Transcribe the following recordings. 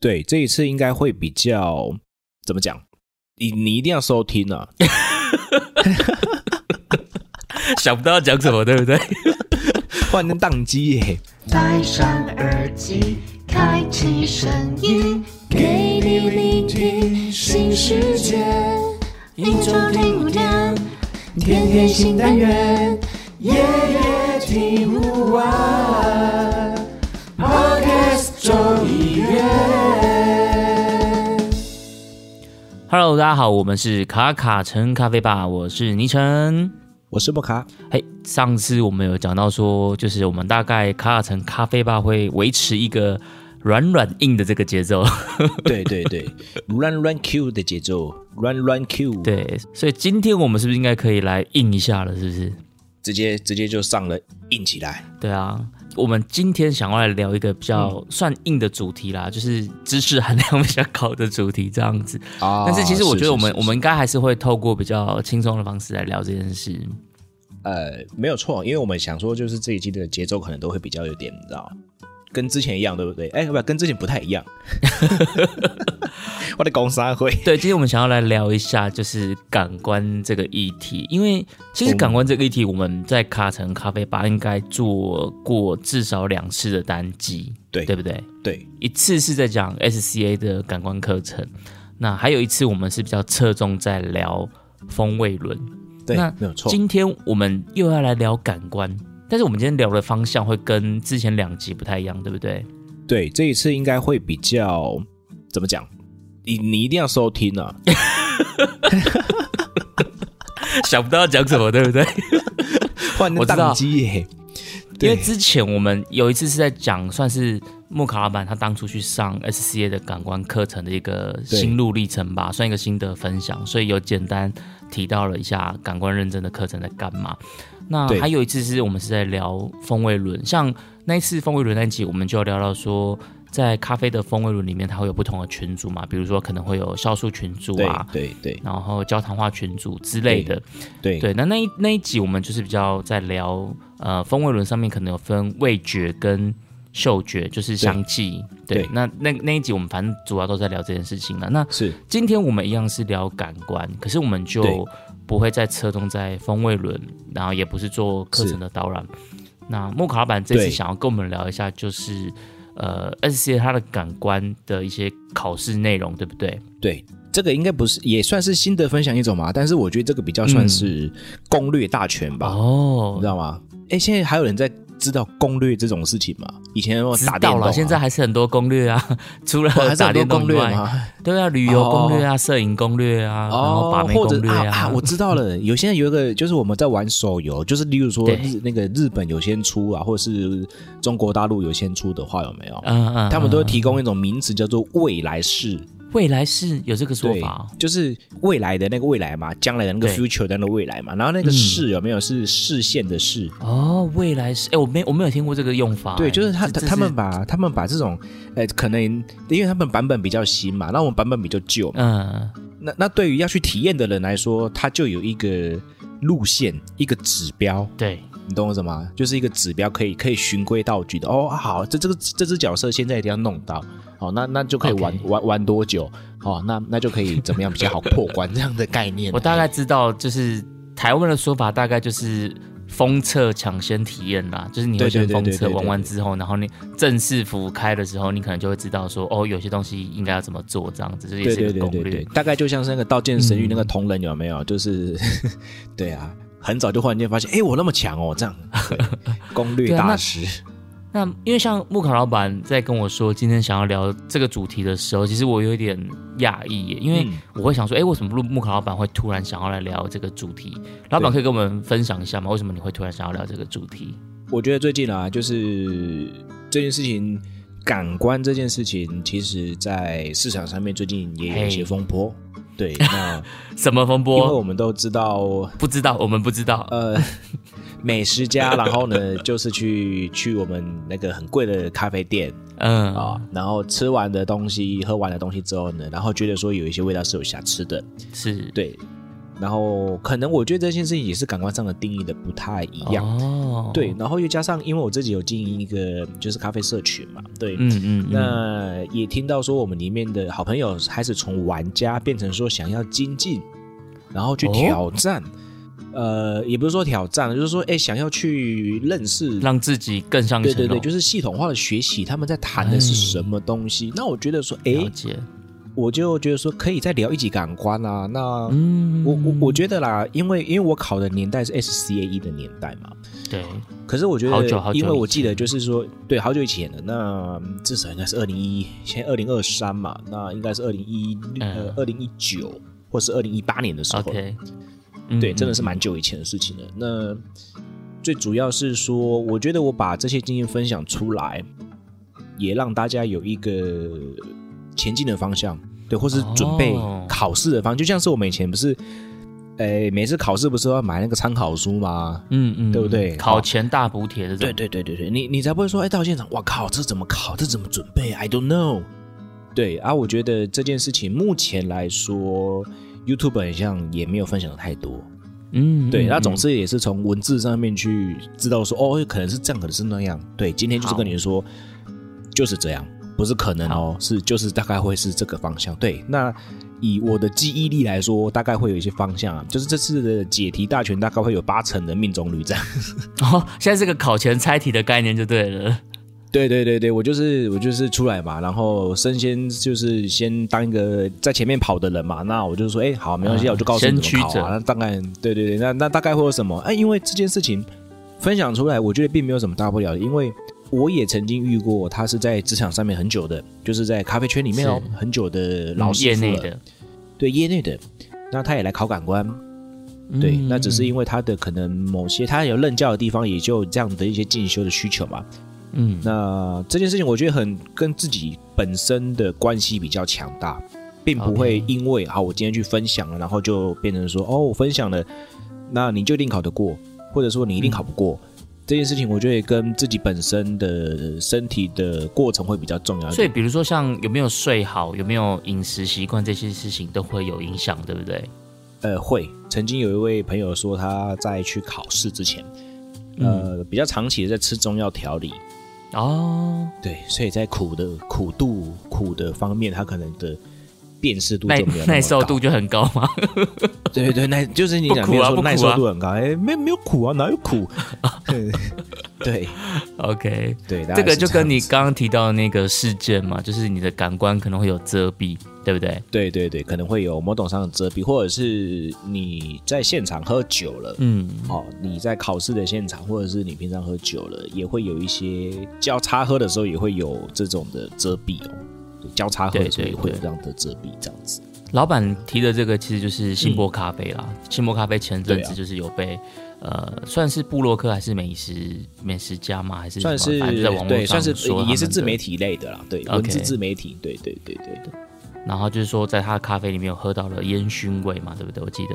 对，这一次应该会比较怎么讲？你你一定要收听啊！想不到要讲什么，对不对？换成宕机耶！戴上耳机，开启声音，给你聆听新世界。一周听五天，天天新单元，夜夜听不完。Podcast 周一 Hello，大家好，我们是卡卡城咖啡吧，我是倪晨。我是莫卡，嘿，上次我们有讲到说，就是我们大概卡卡城咖啡吧会维持一个软软硬的这个节奏，对对对，run run Q 的节奏，run run Q，，对，所以今天我们是不是应该可以来硬一下了？是不是？直接直接就上了硬起来。对啊，我们今天想要来聊一个比较算硬的主题啦，就是知识含量比较高的主题这样子。啊但是其实我觉得我们我们应该还是会透过比较轻松的方式来聊这件事。呃没有错，因为我们想说，就是这一季的节奏可能都会比较有点，你知道，跟之前一样，对不对？哎，不，跟之前不太一样。我的工商会，对，今天我们想要来聊一下就是感官这个议题，因为其实感官这个议题我们在卡城咖啡吧应该做过至少两次的单机，对对不对？对一次是在讲 SCA 的感官课程，那还有一次我们是比较侧重在聊风味轮。对那，没有错。今天我们又要来聊感官，但是我们今天聊的方向会跟之前两集不太一样，对不对？对，这一次应该会比较怎么讲？你你一定要收听啊！想不到要讲什么，对不对？换成我宕机耶。因为之前我们有一次是在讲，算是木卡老板他当初去上 SCA 的感官课程的一个心路历程吧，算一个心得分享，所以有简单提到了一下感官认证的课程在干嘛。那还有一次是我们是在聊风味轮，像那一次风味轮那一集，我们就聊到说，在咖啡的风味轮里面，它会有不同的群组嘛，比如说可能会有酵素群组对啊，对对然后焦糖化群组之类的。对对，那那一那一集我们就是比较在聊，呃，风味轮上面可能有分味觉跟嗅觉，就是香气。对，对那那那一集我们反正主要都在聊这件事情了。那是。今天我们一样是聊感官，可是我们就不会再侧重在风味轮，然后也不是做课程的导览。那木卡老板这次想要跟我们聊一下，就是呃，SCA 它的感官的一些考试内容，对不对？对，这个应该不是也算是心得分享一种嘛？但是我觉得这个比较算是攻略大全吧，你哦知，道吗？哎，现在还有人在知道攻略这种事情吗？以前打电动、啊，道了，现在还是很多攻略啊，除了打很多攻略吗？对啊，旅游攻略啊，摄影攻略啊，然后把妹或者攻略啊啊，我知道了，有现在有一个就是我们在玩手游，就是例如说日那个日本有先出啊，或者是中国大陆有先出的话，有没有？嗯嗯，他们都会提供供一种名词叫做未来式，未来是有这个说法哦，就是未来的那个未来嘛，将来的那个对。future 的那个未来嘛，然后那个嗯。视有没有是视线的视？哦，未来是，哎，我没我没有听过这个用法，对，哎就是他他他们把他们把这种，呃，可能因为他们版本比较新嘛，那我们版本比较旧。嘛，嗯。那那对于要去体验的人来说，他就有一个路线，一个指标，对你懂我什么？就是一个指标，可以可以循规蹈矩的。哦，好，这这个这只角色现在一定要弄到，好，那那就可以玩玩玩多久？哦，那那就可以怎么样比较好破关这样的概念。我大概知道，就是台湾的说法大概就是。封测抢先体验啦，就是你先封测玩完之后，然后你正式服开的时候，你可能就会知道说，哦，有些东西应该要怎么做，这样子，这也是一个攻对对对对略。，大概就像是那个《刀剑神域》嗯那个同人有没有？就是 对啊，很早就忽然间发现，哎，我那么强哦，这样 对攻略大师。那因为像木卡老板在跟我说今天想要聊这个主题的时候，其实我有一点讶异耶，因为嗯我会想说，哎、为什么木木卡老板会突然想要来聊这个主题？老板可以跟我们分享一下吗？为什么你会突然想要聊这个主题？我觉得最近啊，就是这件事情感官这件事情，其实在市场上面最近也有一些风波。对，那什么风波因为我？们都知道，不知道，我们不知道。呃，美食家，然后呢，就是去去我们那个很贵的咖啡店嗯啊，然后吃完的东西、喝完的东西之后呢，然后觉得说有一些味道是有瑕疵的，是对，然后可能我觉得这件事情也是感官上的定义的不太一样。哦，对，，然后又加上，因为我自己有经营一个就是咖啡社群嘛，对，嗯嗯，嗯那也听到说我们里面的好朋友开始从玩家变成说想要精进，然后去哦挑战，呃，也不是说挑战，就是说哎想要去认识，让自己更上。对对对，就是系统化的学习，他们在谈的是什么东西。那我觉得说，哎。我就觉得说可以再聊一集感官啊。那、嗯，我我我觉得啦，因为因为我考的年代是 SCAE 的年代嘛，对，可是我觉得，因为我记得就是说，对，好久以前的。那嗯至少应该是二零一，现在二零二三嘛，那应该是二零一呃嗯二零一九或是二零一八年的时候。对，嗯真的是嗯蛮久以前的事情了。那最主要是说，我觉得我把这些经验分享出来，也让大家有一个前进的方向，对，或是准备哦考试的方向。就像是我们以前不是，哎，每次考试不是都要买那个参考书吗？嗯嗯，对不对考前大补贴这种，对对对对对，你你才不会说，哎，到现场，哇靠，这怎么考？这怎么准备？I don't know。对啊，我觉得这件事情目前来说，YouTube 好像也没有分享的太多。嗯，对，嗯那总嗯是也是从文字上面去知道说，哦，可能是这样，可能是那样。对，今天就是跟你说，就是这样，不是可能哦，是就是大概会是这个方向。对，那以我的记忆力来说，大概会有一些方向啊，就是这次的解题大全大概会有八成的命中率这样。哦，现在是个考前猜题的概念就对了。对对对对，我就是我就是出来嘛，然后身先就是先当一个在前面跑的人嘛，那我就说，哎，好，没关系，嗯我就告诉你怎么考先驱者啊。那大概对对对，那那大概会有什么？哎，因为这件事情分享出来，我觉得并没有什么大不了的，因为我也曾经遇过，他是在职场上面很久的，就是在咖啡圈里面哦很久的老嗯师傅了，业内的，对业内的，那他也来考感官，对，嗯。那只是因为他的可能某些他有任教的地方，也就这样的一些进修的需求嘛。嗯，那这件事情我觉得很跟自己本身的关系比较强大，并不会因为好我今天去分享了，然后就变成说哦我分享了，那你就一定考得过，或者说你一定考不过。这件事情我觉得也跟自己本身的身体的过程会比较重要。所以比如说像有没有睡好，有没有饮食习惯这些事情都会有影响，对不对？呃，会。曾经有一位朋友说他在去考试之前，呃，比较长期的在吃中药调理，哦，对，所以在苦的苦度苦的方面，他可能的辨识度耐就没有耐受度就很高嘛。对对，耐就是你讲啊说耐受度很高，哎，没没有苦啊，哪有苦？对 OK，对，这个就跟你子刚刚提到的那个事件嘛，就是你的感官可能会有遮蔽，对不对？对对对，可能会有某种上的遮蔽，或者是你在现场喝酒了，嗯，哦，你在考试的现场，或者是你平常喝酒了，也会有一些交叉喝的时候也会有这种的遮蔽哦。对，交叉对对也会有对这样的遮蔽，这样子。老板提的这个其实就是新波咖啡啦。新波咖啡前阵子就是有被、呃，算是布洛克还是美食美食家嘛？还是算是对，上算是也是自媒体类的啦，对文字自媒体，对对对对对，然后就是说，在他的咖啡里面有喝到了烟熏味嘛，对不对？我记得。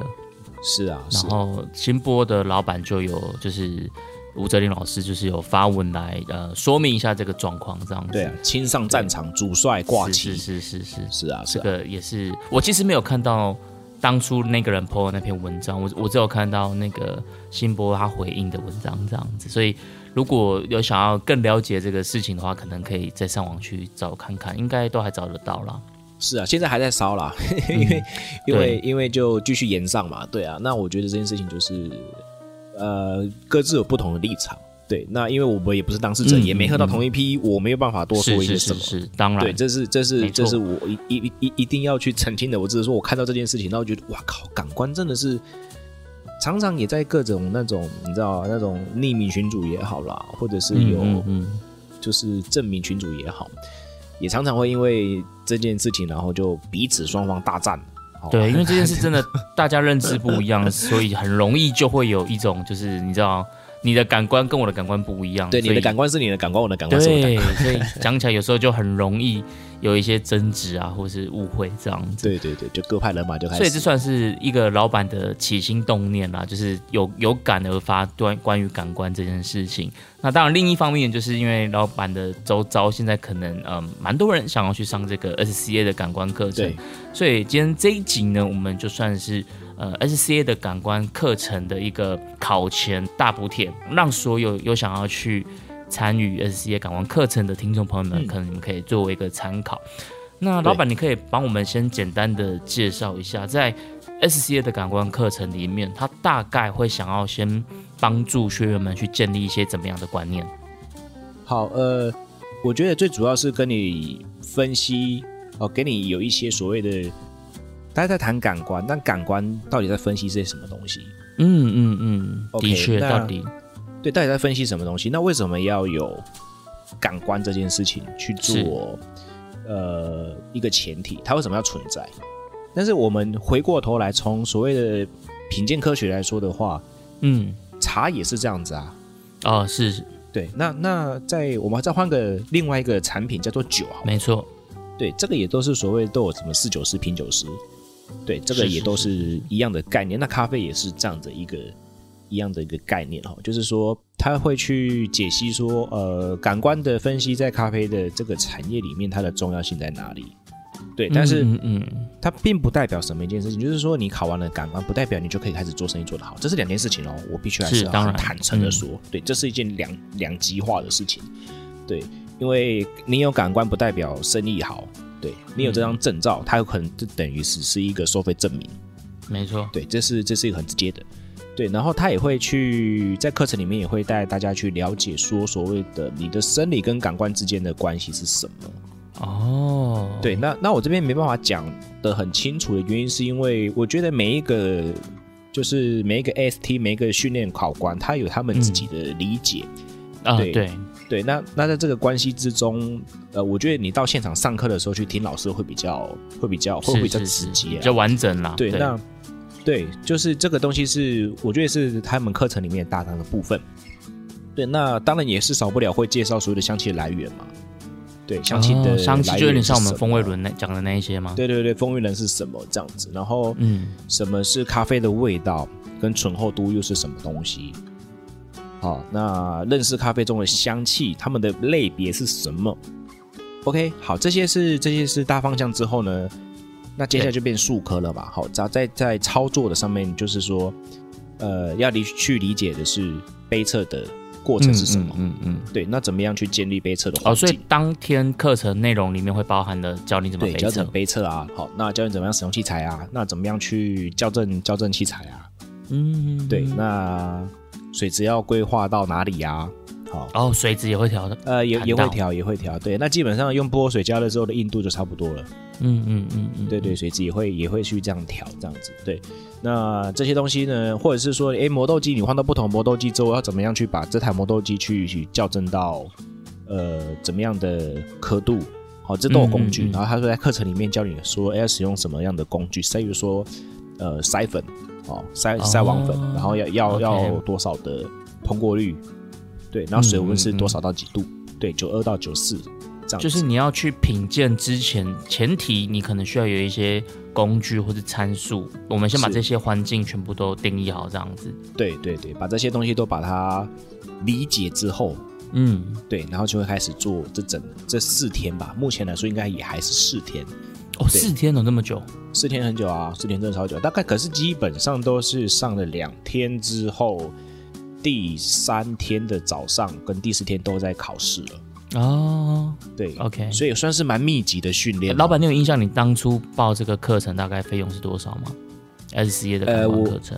是啊，然后新波的老板就有就是吴哲林老师就是有发文来呃说明一下这个状况，这样子。对啊，亲上战场，主帅挂旗，是是是是，是。啊，是这啊，个也是我其实没有看到当初那个人 PO 的那篇文章，我我只有看到那个辛波他回应的文章这样子，所以如果有想要更了解这个事情的话，可能可以再上网去找看看，应该都还找得到啦。是啊，现在还在烧啦，因为因为因为就继续延上嘛，对啊，那我觉得这件事情就是呃各自有不同的立场，对，那因为我们也不是当事者，嗯也没喝到同一批，我没有办法多说一些什么。是是，当然，对，这是这是这是我一一一一定要去澄清的。我只是说我看到这件事情，然后觉得哇靠，感官真的是常常也在各种那种你知道啊那种匿名群主也好啦，或者是有、就是证明群主也好，也常常会因为这件事情，然后就彼此双方大战。哦对，因为这件事 真的大家认知不一样，所以很容易就会有一种就是你知道你的感官跟我的感官不一样，对，你的感官是你的感官，我的感官是我的感官。对，所以讲起来有时候就很容易有一些争执啊，或是误会这样子。对对对，就各派人马就开始。所以这算是一个老板的起心动念啦，就是有有感而发关关于感官这件事情。那当然，另一方面就是因为老板的周遭现在可能嗯蛮多人想要去上这个 SCA 的感官课程对，所以今天这一集呢，我们就算是呃 SCA 的感官课程的一个考前大补贴，让所有有想要去参与 SCA 感官课程的听众朋友们，嗯可能你们可以作为一个参考。那老板，你可以帮我们先简单的介绍一下，在 SCA 的感官课程里面，他大概会想要先帮助学员们去建立一些怎么样的观念？好，呃，我觉得最主要是跟你分析哦，给你有一些所谓的，大家在谈感官，但感官到底在分析些什么东西？嗯嗯嗯的确，到底对，到底在分析什么东西？那为什么要有感官这件事情去做？呃，一个前提，它为什么要存在？但是我们回过头来，从所谓的品鉴科学来说的话，嗯茶也是这样子啊。哦是对，那那在我们再换个另外一个产品叫做酒好没错，对，这个也都是所谓都有什么四酒师、品酒师，对，这个也都是是一样的概念。那咖啡也是这样的一个一样的一个概念哈，就是说他会去解析说，呃，感官的分析在咖啡的这个产业里面它的重要性在哪里。对，但是嗯它并不代表什么一件事情，就是说你考完了感官，不代表你就可以开始做生意做得好，这是两件事情哦。我必须还是当然很坦诚的嗯说，对，这是一件两两极化的事情。对，因为你有感官不代表生意好，对你有这张证照，它有可能就等于只是一个收费证明。没错，对，这是这是一个很直接的。对，然后他也会去在课程里面也会带大家去了解说所谓的你的生理跟感官之间的关系是什么。哦，对，那那我这边没办法讲的很清楚的原因，是因为我觉得每一个就是每一个 ST 每一个训练考官，他有他们自己的理解。对啊对，对，那那在这个关系之中，呃，我觉得你到现场上课的时候去听老师会比较会比较会比较直接啊、比较完整啦。对，那对，就是这个东西是我觉得是他们课程里面大纲的部分。对，那当然也是少不了会介绍所有的香气的来源嘛。对，香气的、哦香气就有点像我们风味轮。轮那讲的那一些吗？对对对，风味轮是什么这样子？然后，嗯，什么是咖啡的味道，跟醇厚度又是什么东西？好，那认识咖啡中的香气，它们的类别是什么？OK，好，这些是这些是大方向之后呢，那接下来就变数科了嘛。好，只要在在操作的上面，就是说，呃，要理去理解的是杯测的过程是什么？嗯嗯嗯。对，那怎么样去建立杯测的哦，所以？当天课程内容里面会包含的教你怎么教怎么。杯测啊？好，那教你怎么样使用器材啊？那怎么样去校正校正器材啊？嗯，对，那水质要规划到哪里呀、好，哦，水质也会调的。呃，也也会调，也会调。对，那基本上用波水加热之后的硬度就差不多了。嗯嗯嗯嗯，对对，水质也会也会去这样调，这样子。对，那这些东西呢，或者是说，哎，磨豆机你换到不同磨豆机之后，要怎么样去把这台磨豆机去去校正到呃怎么样的刻度？好，这都有工具。嗯嗯嗯然后他说在课程里面教你说，哎，要使用什么样的工具？例如说，呃，筛粉，哦，筛筛网粉，哦然后要要要多少的通过率？对，然后水温是多少到几度？对，九二到九四这样。就是你要去品鉴之前，前提你可能需要有一些工具或者参数。我们先把这些环境全部都定义好，这样子。对对对，把这些东西都把它理解之后，嗯，对，然后就会开始做这整这四天吧。目前来说，应该也还是四天，哦，四天了那么久。四天很久啊，四天真的超久。大概可是基本上都是上了两天之后，第三天的早上跟第四天都在考试了。哦对，OK。所以算是蛮密集的训练。老板，你有印象你当初报这个课程大概费用是多少吗？SCA 的课程。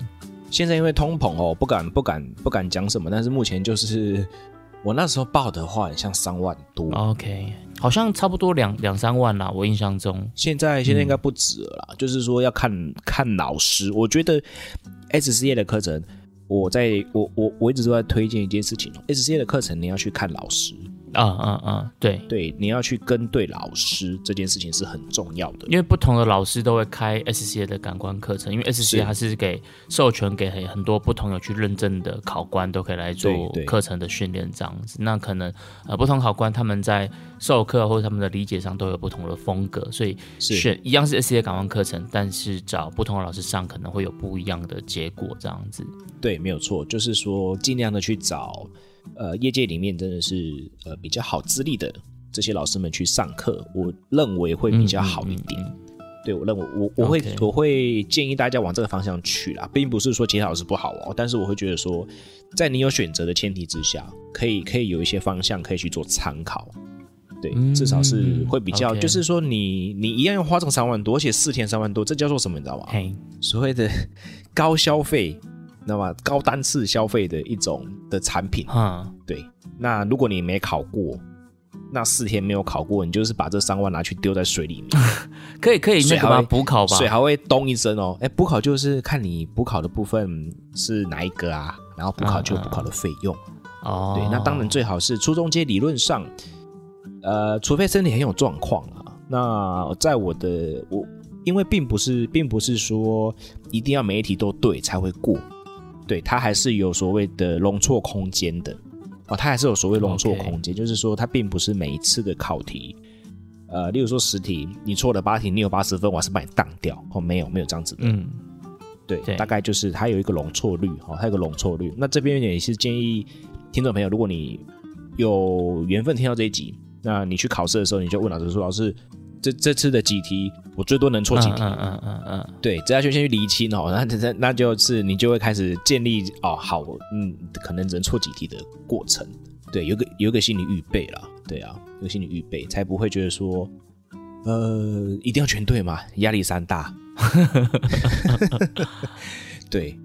现在因为通膨哦，不敢不敢不敢讲什么，但是目前就是我那时候报的话，很像三万多。OK，好像差不多两两三万啦，我印象中。现在现在应该不止了啦，就是说要看看老师。我觉得 SCA 的课程，我在我我我一直都在推荐一件事情哦，SCA 的课程你要去看老师，啊啊啊，对，对，你要去跟对老师，这件事情是很重要的。因为不同的老师都会开 SCA 的感官课程，因为 SCA 它是给授权给很很多不同有去认证的考官都可以来做课程的训练这样子。那可能呃不同考官他们在授课或者他们的理解上都有不同的风格，所以选一样是 SCA 感官课程，但是找不同的老师上可能会有不一样的结果这样子。对，没有错，就是说尽量的去找，呃，业界里面真的是呃比较好资历的这些老师们去上课，我认为会比较好一点。嗯嗯对我认为我我会我会建议大家往这个方向去啦，并不是说其他老师不好哦，但是我会觉得说，在你有选择的前提之下，可以可以有一些方向可以去做参考。对，嗯至少是会比较就是说你你一样要花这三万多，而且四天三万多，这叫做什么？你知道吗？嘿，所谓的 高消费，那么高单次消费的一种的产品。嗯，对，那如果你没考过，那四天没有考过，你就是把这三万拿去丢在水里面，可以可以那个吗？水还会补考吧？水还会咚一声哦。哎，补考就是看你补考的部分是哪一个啊，然后补考就有补考的费用。哦，对，那当然最好是初中阶，理论上，呃，除非身体很有状况啊。那在我的我，因为并不是，并不是说一定要每一题都对才会过，对，它还是有所谓的容错空间的哦，它还是有所谓容错空间就是说它并不是每一次的考题。呃，例如说十题，你错了八题，你有八十分，我还是把你当掉哦，没有没有这样子的，嗯，对，对大概就是它有一个容错率，哦，它有个容错率。那这边也是建议听众朋友，如果你有缘分听到这一集，那你去考试的时候，你就问老师说：“老师，这这次的几题我最多能错几题？”嗯嗯嗯嗯对，这要先去厘清哦。那那那就是你就会开始建立哦，好，嗯，可能只能错几题的过程。对，有个有一个心理预备啦，对啊，有个心理预备，才不会觉得说，呃，一定要全对嘛，压力山大。对，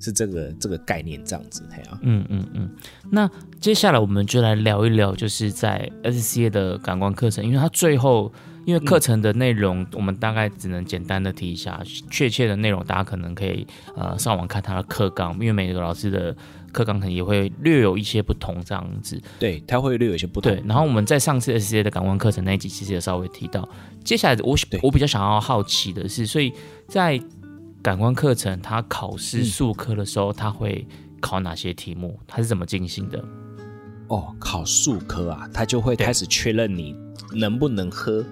是这个这个概念这样子，嘿啊，嗯嗯嗯。那接下来我们就来聊一聊，就是在 SCA 的感官课程，因为它最后因为课程的内容，我们大概只能简单的提一下，确切的内容大家可能可以呃上网看他的课纲，因为每个老师的课纲可能也会略有一些不同这样子。对，他会略有一些不同。对，然后我们在上次 SCA 的感官课程那一集其实也稍微提到，接下来我我比较想要好奇的是，所以在感官课程他考试嗯数科的时候，他会考哪些题目？他是怎么进行的？哦，考数科啊，他就会对开始确认你能不能喝。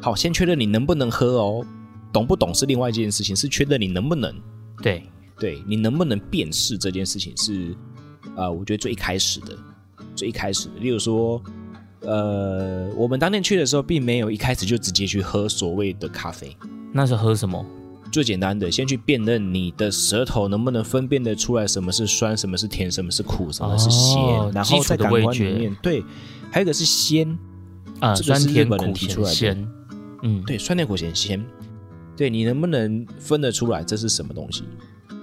好，先确认你能不能喝哦，懂不懂是另外一件事情，是确认你能不能。对，对你能不能辨识这件事情是，呃，我觉得最一开始的，最一开始的。例如说，呃，我们当天去的时候，并没有一开始就直接去喝所谓的咖啡。那是喝什么？最简单的，先去辨认你的舌头能不能分辨得出来什么是酸，什么是甜，什么是苦，什么是咸，哦然后感官里面，对，还有一个是鲜，啊，这个酸甜是日本人苦提出来。嗯，对，酸甜苦咸鲜，对你能不能分得出来这是什么东西？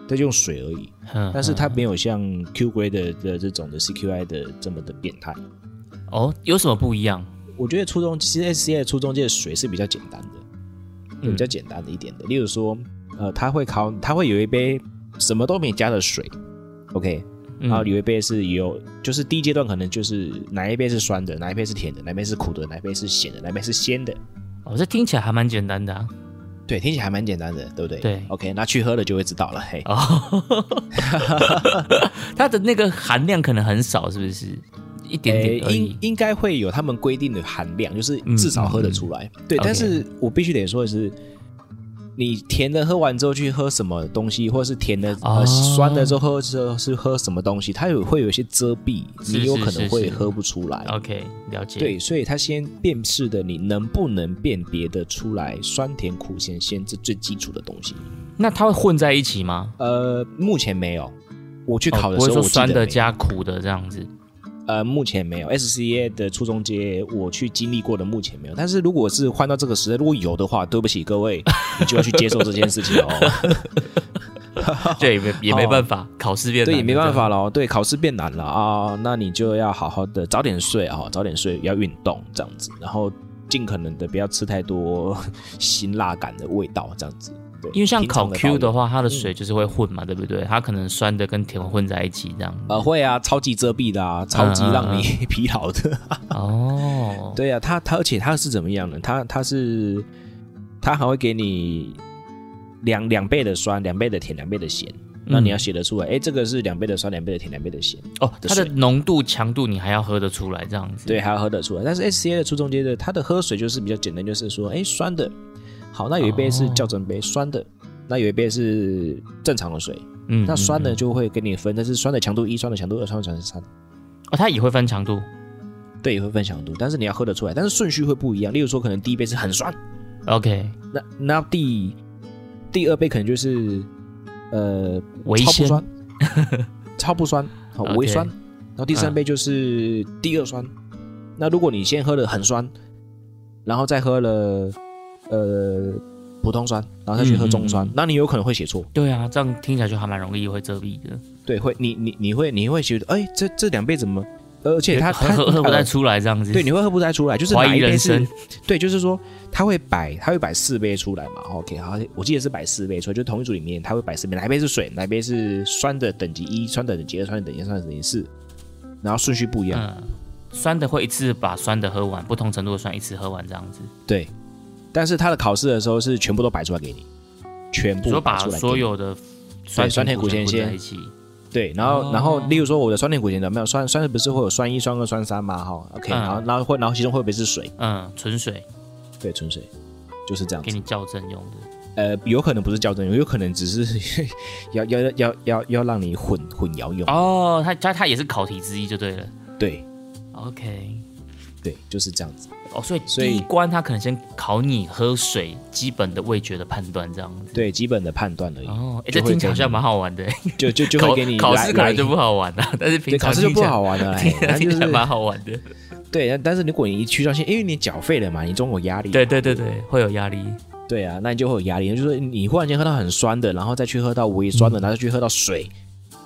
它就用水而已，嗯，但是它嗯没有像 Q grade 的的这种的 CQI 的这么的变态。哦，有什么不一样？我觉得初中其实 SCI 的初中界的水是比较简单的，嗯比较简单的一点的。例如说，呃，他会考，他会有一杯什么都没加的水，OK，嗯然后有一杯是有，就是第一阶段可能就是哪一杯是酸的，哪一杯是甜的，哪一杯是苦的，哪一杯是咸的，哪一杯是鲜的。哦，这听起来还蛮简单的啊。对，听起来还蛮简单的，对不对？对，OK，那去喝了就会知道了。嘿，哦，它的那个含量可能很少，是不是？一点点应。应该会有他们规定的含量，就是嗯至少喝得出来。对但是我必须得说的是，你甜的喝完之后去喝什么东西，或者是甜的、哦呃酸的之后喝之后是喝什么东西，它有会有一些遮蔽，你有可能会喝不出来。OK，了解。对，所以它先辨识的你能不能辨别的出来酸甜苦咸鲜这最基础的东西。那它会混在一起吗？呃，目前没有。我去考的时候，说酸的加苦的这样子。呃，目前没有 SCA 的初中阶，我去经历过的目前没有。但是如果是换到这个时代，如果有的话，对不起各位，你就要去接受这件事情哦。对，也没也没办法，考试变对，也没办法了。了，对，考试变难了啊，那你就要好好的早点睡啊，早点睡，要运动这样子，然后尽可能的不要吃太多 辛辣感的味道，这样子。对，因为像烤 Q 的话，它的水就是会混嘛，对不对？它可能酸的跟甜混在一起这样。呃会啊，超级遮蔽的啊，超级让你 疲劳的。哦，对啊，它它而且它是怎么样呢？它它是它还会给你两两倍的酸，两倍的甜，两倍的咸。那你要写得出来，哎，这个是两倍的酸，两倍的甜，两倍的咸。哦，它的浓度、强度你还要喝得出来这样子。对，还要喝得出来。但是 S C A 的初中阶的，它的喝水就是比较简单，就是说，哎，酸的，好，那有一杯是校正杯，酸的，那有一杯是正常的水。嗯，那酸嗯嗯。呢就会给你分，但是酸的强度一，酸的强度二，酸的强度三，哦，它也会分强度。对，也会分强度，但是你要喝得出来，但是顺序会不一样。例如说，可能第一杯是很酸，OK，那那第第二杯可能就是呃微鲜超不酸，超不酸，好微酸，然后第三杯就是第二酸。那如果你先喝了很酸，然后再喝了呃普通酸，然后再去喝中酸，嗯嗯嗯那你有可能会写错。对啊，这样听起来就还蛮容易会遮蔽的，对，会你你你会你会觉得，哎，这这两杯怎么？而且它喝它喝喝不太呃出来这样子。对，你会喝不太出来，就是怀疑哪一杯是人生。对，就是说他会摆，他会摆四杯出来嘛。OK，好，我记得是摆四杯出来，就同一组里面他会摆四杯，哪一杯是水，哪一杯是酸的等级一，酸的等级二，酸的等级三，等级四，然后顺序不一样。嗯，酸的会一次把酸的喝完，不同程度的酸一次喝完这样子。对，但是他的考试的时候是全部都摆出来给你，全部说把摆出来所有的酸酸甜苦咸混鲜在一起。对，然后、哦然后例如说我的酸甜苦咸的没有酸酸的不是会有酸一、酸二、酸三嘛？哈，OK，、嗯然后然后会然后其中会不会是水？嗯，纯水对，纯水就是这样子。给你校正用的。呃，有可能不是校正用，有可能只是 要要要要要要让你混混淆用。哦，它它它也是考题之一就对了。对 OK，对，就是这样子。哦，所以第一关它可能先考你喝水基本的味觉的判断这样子。对基本的判断而已，哦，这听起来好像蛮好玩的。就就就会给你考试可能就不好玩了，但是平常考试就不好玩了，哎听起来蛮好玩的。对，但是如果你一去到现，因为你缴费了嘛，你总有压力，对对对对，会有压力。对啊，那你就会有压力，就是说你忽然间喝到很酸的，然后再去喝到微酸的，然后再去喝到水，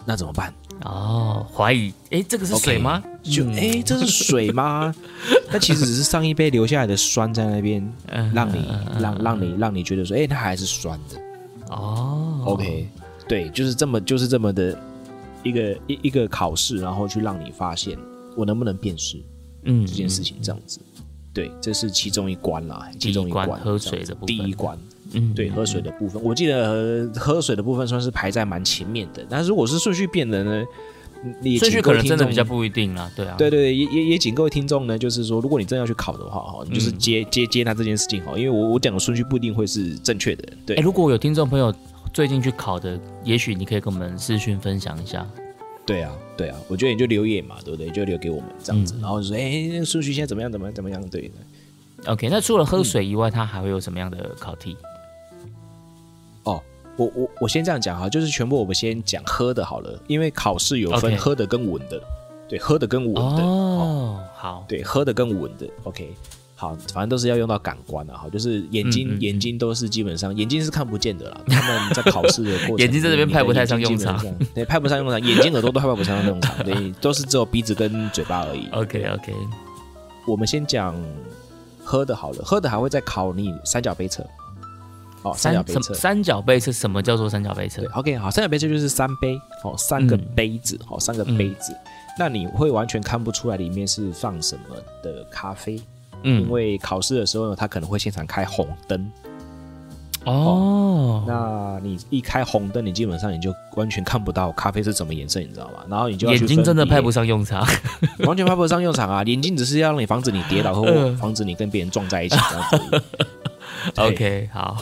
那怎么办？哦，怀疑，哎，这个是水吗？就嗯哎，这是水吗？那其实只是上一杯留下来的酸在那边，嗯让你让让你让你觉得说，哎，它还是酸的。哦 OK，对，就是这么就是这么的一个一一个考试，然后去让你发现我能不能辨识嗯这件事情，这样子。对，这是其中一关啦，其中一关喝水的部分第一关，嗯对，喝水的部分，我记得呃喝水的部分算是排在蛮前面的。但是如果是顺序变的呢，你也顺序可能真的比较不一定啦，对啊，对对对，也也也请各位听众呢，就是说，如果你真的要去考的话，哈，你就是嗯接、接接纳这件事情哈，因为我我讲的顺序不一定会是正确的，对哎，如果有听众朋友最近去考的，也许你可以跟我们私讯分享一下。对啊对啊，我觉得你就留言嘛，对不对？就留给我们这样子，嗯然后就说，哎，那个顺序现在怎么样？怎么样？怎么样？对的。OK，那除了喝水以外，它还会有什么样的考题？哦，我我我先这样讲哈，就是全部我们先讲喝的好了，因为考试有分 OK 喝的跟稳的，对，喝的跟稳的，哦，哦，好，对，喝的跟稳的，OK。好，反正都是要用到感官的哈，就是眼睛，嗯嗯眼睛都是基本上眼睛是看不见的啦。他们在考试的过程，眼睛在这边派不太上用场你的眼睛基本上，对，派不上用场，眼睛、耳朵都派不上用场，对，都是只有鼻子跟嘴巴而已。OK OK，我们先讲喝的好了，喝的还会再考你三角杯测。哦，三角杯测。三角杯是什么叫做三角杯测对？，OK，好，三角杯测就是三杯，哦，三个嗯杯子，哦，三个杯子。那你会完全看不出来里面是放什么的咖啡，嗯因为考试的时候呢，他可能会现场开红灯。哦，那你一开红灯，你基本上你就完全看不到咖啡是什么颜色，你知道吗？然后你就要眼睛真的派不上用场。完全派不上用场啊！眼睛只是要让你防止你跌倒，或嗯防止你跟别人撞在一起这样子 OK，好，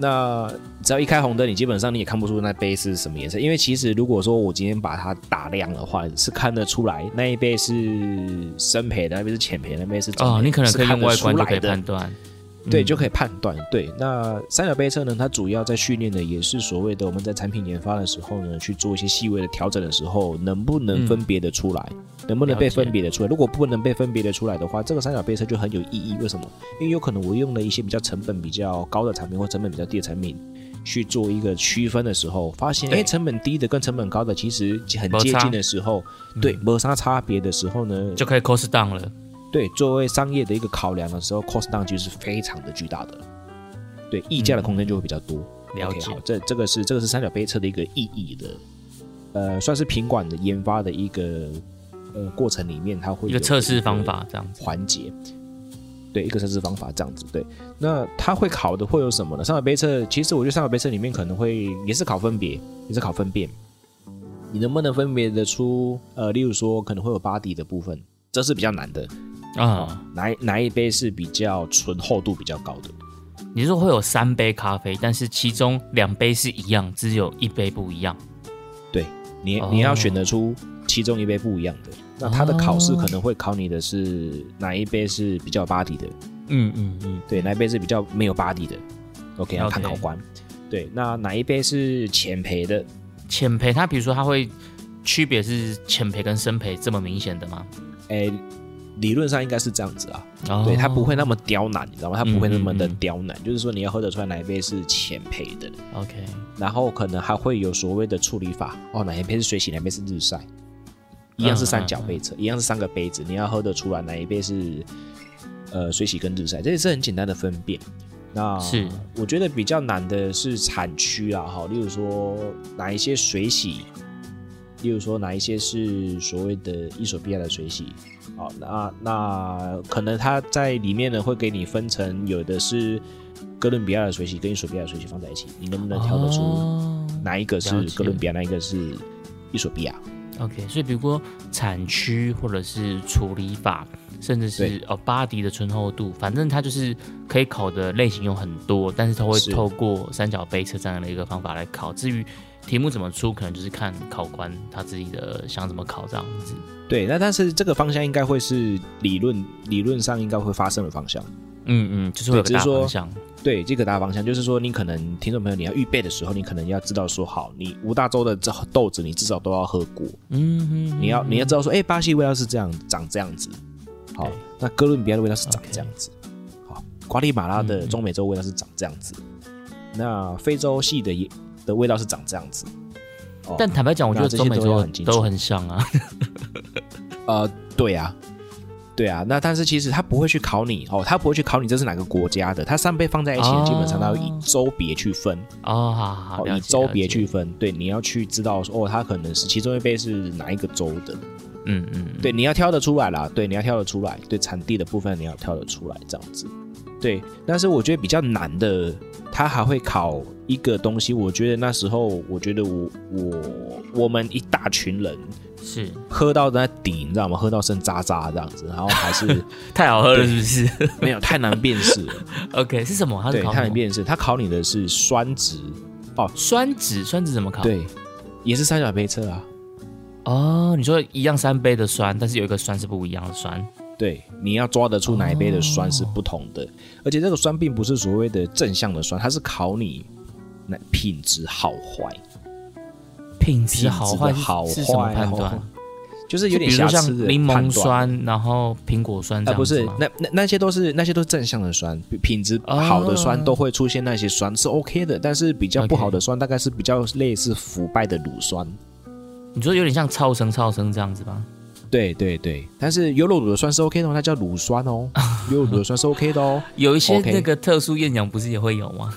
那只要一开红灯，你基本上你也看不出那杯是什么颜色，因为其实如果说我今天把它打亮的话，是看得出来那一杯是深培的，那杯是浅培的，那杯是哦，你可能可以用外观就可以判断。对，嗯就可以判断。对，那三角杯测呢，它主要在训练的也是所谓的我们在产品研发的时候呢，去做一些细微的调整的时候，能不能分别的出来，能不能被分别的出来？如果不能被分别的出来的话，这个三角杯测就很有意义。为什么？因为有可能我用了一些比较成本比较高的产品或成本比较低的产品。去做一个区分的时候，发现哎，成本低的跟成本高的其实很接近的时候，对，没啥差别的时候呢，就可以 cost down 了。对，作为商业的一个考量的时候，cost down 其实是非常的巨大的。对，溢价的空间就会比较多。了解好，这这个是这个是三角杯测的一个意义的，呃，算是品管的研发的一个呃过程里面，它会一有个测试方法这样子。环节。对，一个测试方法这样子。对，那它会考的会有什么呢？三角杯测，其实我觉得三角杯测里面可能会也是考分别，也是考分辨，你能不能分别得出？呃，例如说可能会有 body 的部分，这是比较难的。啊、哪一哪一杯是比较醇厚度比较高的？你是说会有三杯咖啡，但是其中两杯是一样，只有一杯不一样。对你哦你要选得出其中一杯不一样的。那它的考试可能会考你的是哪一杯是比较有 body 的，嗯嗯嗯，对，哪一杯是比较没有 body 的。OK，要看考官。对，那哪一杯是浅焙的？浅焙它比如说它会区别是浅焙跟深焙这么明显的吗？哎，理论上应该是这样子啊。哦对，它不会那么刁难，你知道吗？它不会那么的嗯嗯嗯刁难，就是说你要喝得出来哪一杯是浅焙的，OK，然后可能还会有所谓的处理法哦，哪一杯是水洗，哪一杯是日晒，一样是三角杯测，一样是三个杯子，你要喝得出来哪一杯是呃水洗跟日晒，这也是很简单的分辨。那是我觉得比较难的是产区啊，哈，例如说哪一些水洗，例如说哪一些是所谓的伊索比亚的水洗，好，那那可能它在里面呢会给你分成有的是哥伦比亚的水洗跟伊索比亚的水洗放在一起，你能不能挑得出哦哪一个是哥伦比亚，哪一个是伊索比亚？OK，所以比如说产区或者是处理法，甚至是哦巴迪的醇厚度，反正它就是可以考的类型有很多，但是它会透过三角杯测这样的一个方法来考。至于题目怎么出，可能就是看考官他自己的想怎么考这样子。对，那但是这个方向应该会是理论理论上应该会发生的方向。嗯嗯，就是会有个大对只是说方向。对这个大方向，就是说，你可能听众朋友你要预备的时候，你可能要知道说，好，你五大洲的这豆子，你至少都要喝过。嗯嗯，你要你要知道说，哎、巴西味道是这样，长这样子。好，那哥伦比亚的味道是长这样子。好，瓜地马拉的嗯中美洲味道是长这样子。那非洲系的也的味道是长这样子。哦。但坦白讲，我觉得这些中美洲都要很清楚。都很像啊。呃，对啊，对啊，那但是其实他不会去考你哦，他不会去考你这是哪个国家的，他三杯放在一起，哦。基本上他要以州别去分，哦，好好好，哦，以州别去分，对，你要去知道说，哦，他可能是其中一杯是哪一个州的，嗯嗯，对，你要挑得出来啦，对，你要挑得出来，对，产地的部分你要挑得出来，这样子，对，但是我觉得比较难的，他还会考一个东西，我觉得那时候，我觉得我我我们一大群人是喝到那底，你知道吗？喝到剩渣渣这样子，然后还是 太好喝了，是不是 没有太难辨识了？OK，是什么？他是对，考太难辨识，他考你的是酸值哦，酸值，酸值怎么考？对，也是三角杯测啊。哦，你说一样三杯的酸，但是有一个酸是不一样的酸。对，你要抓得出哪一杯的酸是不同的，而且这个酸并不是所谓的正向的酸，它是考你那品质好坏，品质好坏好坏哦判断？就是有点像柠檬酸，然后苹果酸这啊，不是样子吗，那那那些都是那些都是正向的酸，品品质好的酸都会出现那些酸、是 OK 的，但是比较不好的酸大概是比较类似腐败的乳酸。你说有点像超生超生这样子吧？对对对，但是优酪乳的酸是 OK 的哦，那叫乳酸哦，优酪乳的酸是 OK 的哦。有一些那个特殊厌氧不是也会有吗？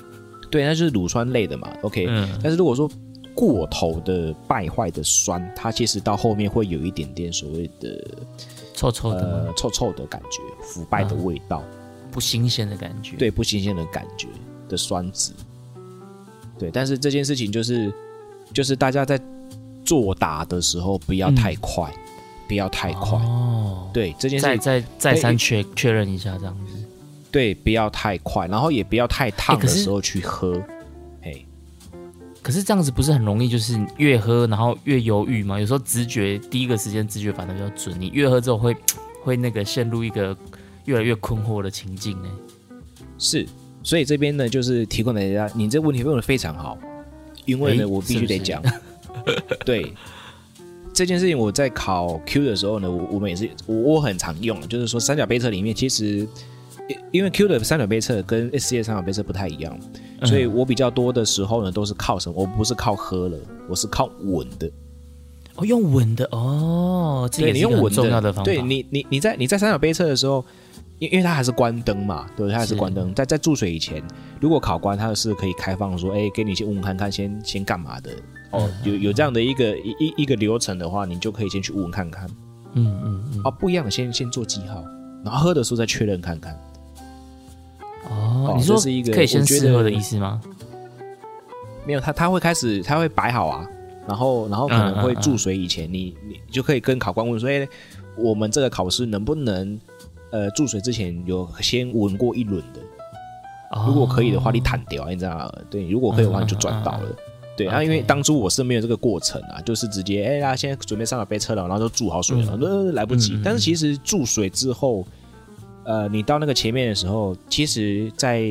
对，那就是乳酸类的嘛，OK。嗯，但是如果说过头的败坏的酸，它其实到后面会有一点点所谓的臭臭的？呃臭臭的感觉，腐败的味道，不新鲜的感觉。，对不新鲜的感觉的酸质。对，但是这件事情就是就是大家在作答的时候不要太快，不要太快。哦，对这件事再，再再三确确认一下这样子。对不要太快，然后也不要太烫的时候去喝。嘿，可是这样子不是很容易，就是越喝然后越犹豫吗？有时候直觉第一个时间直觉反而比较准，你越喝之后会 会那个陷入一个越来越困惑的情境呢。是，所以这边呢，就是提供给大家，你这个问题问的非常好，因为呢，诶我必须得讲，对这件事情，我在考 Q 的时候呢，我我们也是我我很常用，就是说三角杯测里面，其实因因为 Q 的三角杯测跟 S C 的三角杯测不太一样，嗯所以我比较多的时候呢，都是靠什么？我不是靠喝了，我是靠闻的。哦，用稳的哦，这也是一个很你用闻重要的方法。对你你你在你在三角杯测的时候，因因为它还是关灯嘛，对？它还是是关灯。在在注水以前，如果考官他是可以开放说，哎，给你先问问看看，先先干嘛的？哦，有有这样的一个一一一个流程的话，你就可以先去问问看看。嗯嗯嗯，啊，不一样的，先先做记号，然后喝的时候再确认看看。哦哦，你说是一个可以先试喝的意思吗？没有，他他会开始，他会摆好啊，然后然后可能会注水以前，你你就可以跟考官问说，哎，我们这个考试能不能呃注水之前有先闻过一轮的？哦如果可以的话，你弹掉，你知道吗？对，如果可以的话，嗯你就转到了。对，那 OK 因为当初我是没有这个过程啊，就是直接哎呀，现在准备上了杯车了，然后就注好水了，呃来不及。但是其实注水之后，呃，你到那个前面的时候，其实，在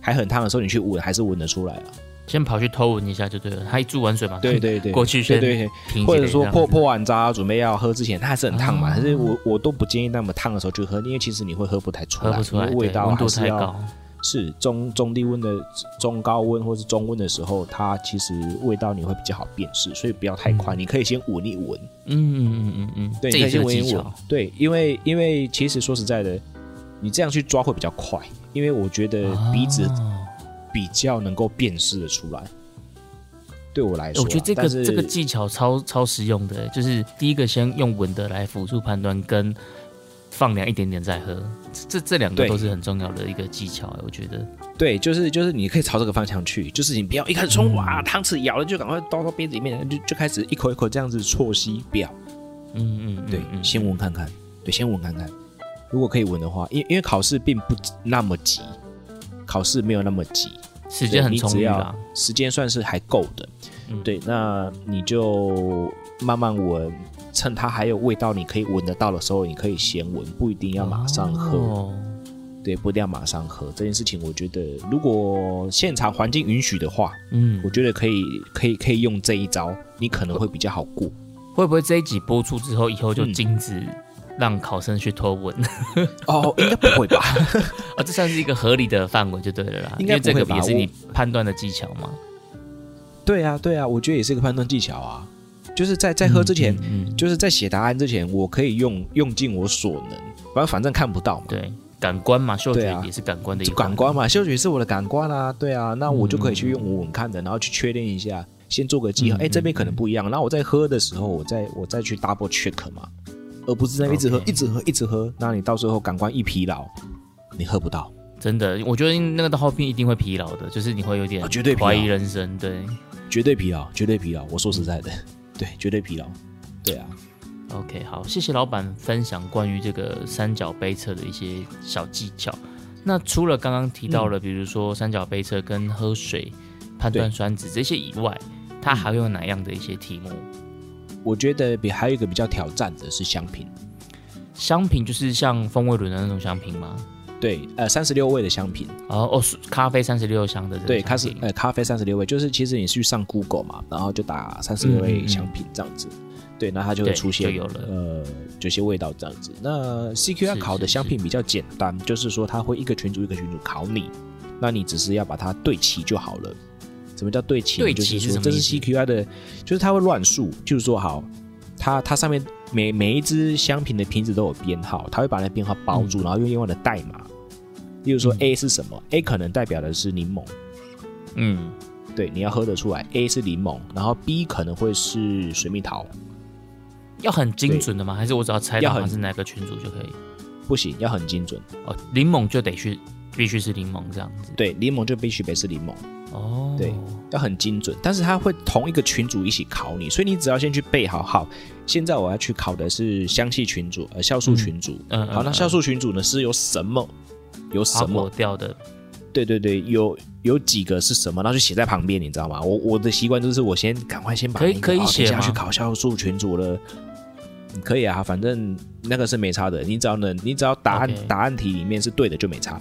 还很烫的时候，你去闻还是闻得出来啊。先跑去偷闻一下就对了。他一注完水嘛，对对对，过去先对或者说破破破完渣准备要喝之前，它还是很烫嘛。哦可是我我都不建议那么烫的时候去喝，因为其实你会喝不太出来，喝不出来，味道对温度还是要太高。是中中低温的中高温或是中温的时候，它其实味道你会比较好辨识，所以不要太快，你可以先闻一闻，嗯嗯嗯嗯嗯，对，可以先闻一闻。，对，因为因为其实说实在的，你这样去抓会比较快，因为我觉得鼻子哦比较能够辨识的出来。对我来说啊，我觉得这个这个技巧超超实用的，就是第一个先用闻的来辅助判断，跟放凉一点点再喝，这这两个都是很重要的一个技巧，我觉得。对，就是就是你可以朝这个方向去，就是你不要一开始冲嗯哇，汤匙咬了就赶快倒到杯子里面，就就开始一口一口这样子啜吸，不要。嗯嗯，嗯对，嗯先闻看看，对，先闻看看。如果可以闻的话，因因为考试并不那么急，考试没有那么急，时间很对你只要充裕啦。时间算是还够的。嗯对，那你就慢慢闻，趁它还有味道，你可以闻得到的时候，你可以先闻，不一定要马上喝。哦对，不一定要马上喝。这件事情，我觉得如果现场环境允许的话，嗯我，觉得可以，可以，可以用这一招，你可能会比较好过。会不会这一集播出之后，以后就嗯禁止让考生去偷闻？哦，应该不会吧？啊，这算是一个合理的范围就对了啦。应该这个也是你判断的技巧吗。对啊，对啊，我觉得也是一个判断技巧啊。就是在在喝之前，嗯，嗯就是在写答案之前，我可以用用尽我所能，反正反正看不到嘛。对，感官嘛，嗅觉也是感官的一就环。感官嘛，嗅觉是我的感官啊，对啊，那我就可以去用我看的，然后去确认一下，先做个记号，嗯哎、这边可能嗯。不一样，然后我在喝的时候，我再我再去 double check 嘛，而不是在一直喝一直喝，一直喝，那你到最后感官一疲劳，你喝不到，真的，我觉得那个到后面一定会疲劳的，就是你会有点啊绝对怀疑人生。对。绝对疲劳，绝对疲劳，我说实在的，对，绝对疲劳，对啊，，OK，好，谢谢老板分享关于这个三角杯测的一些小技巧。那除了刚刚提到嗯了，比如说三角杯测跟喝水、判断酸值这些以外，它还会有哪样的一些题目？我觉得比还有一个比较挑战的是香品，香品就是像风味轮的那种香品吗？对，呃，三十六味的香品，哦哦，咖啡三十六香的这个对，咖啡呃咖啡三十六味，就是其实你去上 Google 嘛，然后就打三十六味香品这样子，对，那它就会出现就有了。呃有些味道这样子。那 CQR 是考的是香品比较简单，就是说它会一个群组一个群组考你，那你只是要把它对齐就好了。什么叫对齐呢？对就是说这是齐是什么意思？CQR 的，就是它会乱数，就是说好，它它上面每每一只香瓶的瓶子都有编号，它会把那编号包住，然后用另外的代码。例如说嗯 A 是什么、a 可能代表的是柠檬，嗯，对，你要喝得出来。A 是柠檬，然后 B 可能会是水蜜桃，要很精准的吗？还是我只要猜到它是哪个群组就可以？不行，要很精准。哦，柠檬就得去，必须是柠檬这样子。对，柠檬就必须得是柠檬，哦，对要很精准。但是它会同一个群组一起考你，所以你只要先去背好。好，现在我要去考的是香气群组，呃，酵素群组。嗯，好，那酵素群组呢是有什么？有什什么么？掉的？对对对，有有几个是什么，然后就写在旁边，你知道吗？我我的习惯就是我先赶快先把可以可以写下去考酵素群组了。可以啊，反正那个是没差的。你只要能，你只要答案答案题里面是对的就没差。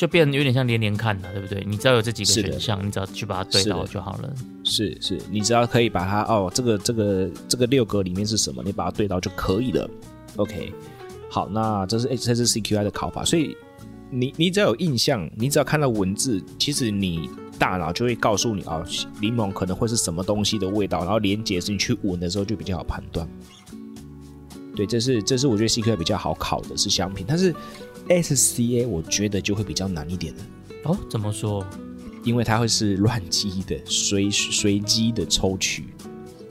就变得有点像连连看了，对不对？你只要有这几个选项，你只要去把它对到就好了。是是，你只要可以把它哦，这个这个这个六格里面是什么，你把它对到就可以了。OK，好，那这是哎这是 CQI 的考法，所以你你只要有印象，你只要看到文字，其实你大脑就会告诉你哦，柠檬可能会是什么东西的味道，然后连接是你去闻的时候就比较好判断。对，这是这是我觉得 CQI 比较好考的是香品，但是 SCA 我觉得就会比较难一点了，哦，怎么说？因为它会是乱机的随随机的抽取，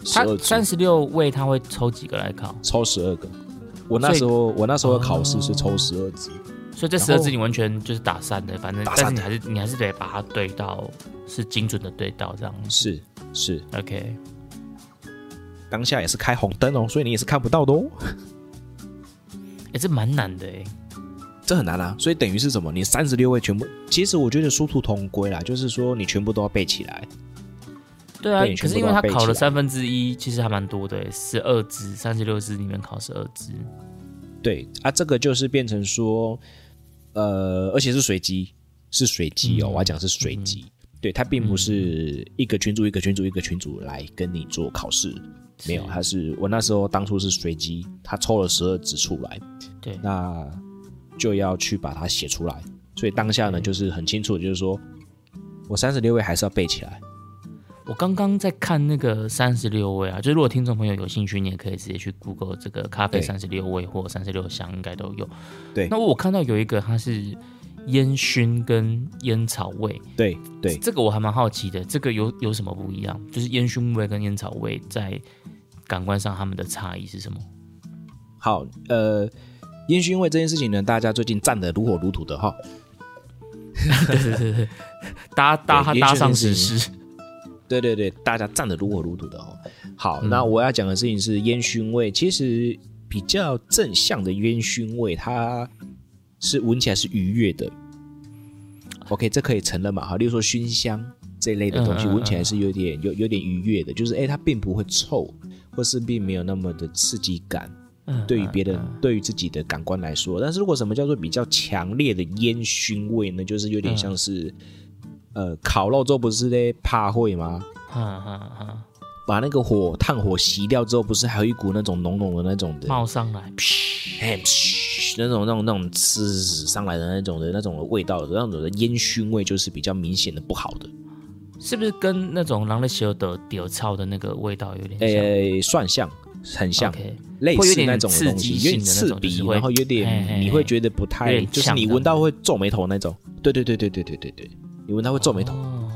十他二三十六位它会抽几个来考？抽十二个。我那时候我那时候的考试是抽十二支，所以这十二支你完全就是打散的，反正但是你还是你还是得把它对到是精准的对到这样。是是，OK，当下也是开红灯哦，所以你也是看不到的哦。哎、这蛮难的哎。这很难啊，所以等于是什么？你三十六位全部，其实我觉得殊途同归啦，就是说你全部都要背起来。对啊可是因为他考了三分之一，其实还蛮多的欸，十二支，三十六支里面考十二支。对啊，这个就是变成说，呃，而且是随机，是随机哦，嗯我要讲是随机。对，它并不是一个群主一个群主一个群主来跟你做考试，没有，他是我那时候当初是随机，他抽了十二支出来，对，那就要去把它写出来。所以当下呢，就是很清楚，就是说我三十六位还是要背起来。我刚刚在看那个三十六位啊，就是如果听众朋友有兴趣，你也可以直接去 Google 这个咖啡对三十六位或三十六香，应该都有。对那我看到有一个它是烟熏跟烟草味，对对，这个我还蛮好奇的，这个有有什么不一样？就是烟熏味跟烟草味在感官上它们的差异是什么？好，呃，烟熏味这件事情呢，大家最近站得如火如荼的哈。对对对对，搭搭搭上这件事时事，对对对，大家站得如火如荼的哦。好，嗯那我要讲的事情是烟熏味，其实比较正向的烟熏味，它是闻起来是愉悦的。OK，这可以承认嘛？哈，例如说熏香这类的东西，嗯嗯嗯闻起来是有点有有点愉悦的，就是哎，它并不会臭，或是并没有那么的刺激感。嗯对于别人、嗯对于自己的感官来说，但是如果什么叫做比较强烈的烟熏味呢？就是有点像是，呃，烤肉之后不是在怕会吗？哈哈哈，把那个火炭火熄掉之后，不是还有一股那种浓浓的那种的，冒上来，那种那种那种呲上来的那种的那种的味道，那种的烟熏味就是比较明显的不好的。是不是跟那种狼的血的屌操的那个味道有点像？诶、算像，很像类似那种的东西，有点刺鼻，然后有点你会觉得不太，就是你闻到会皱眉头那种。对对对对对对对对，你闻到会皱眉头。哦，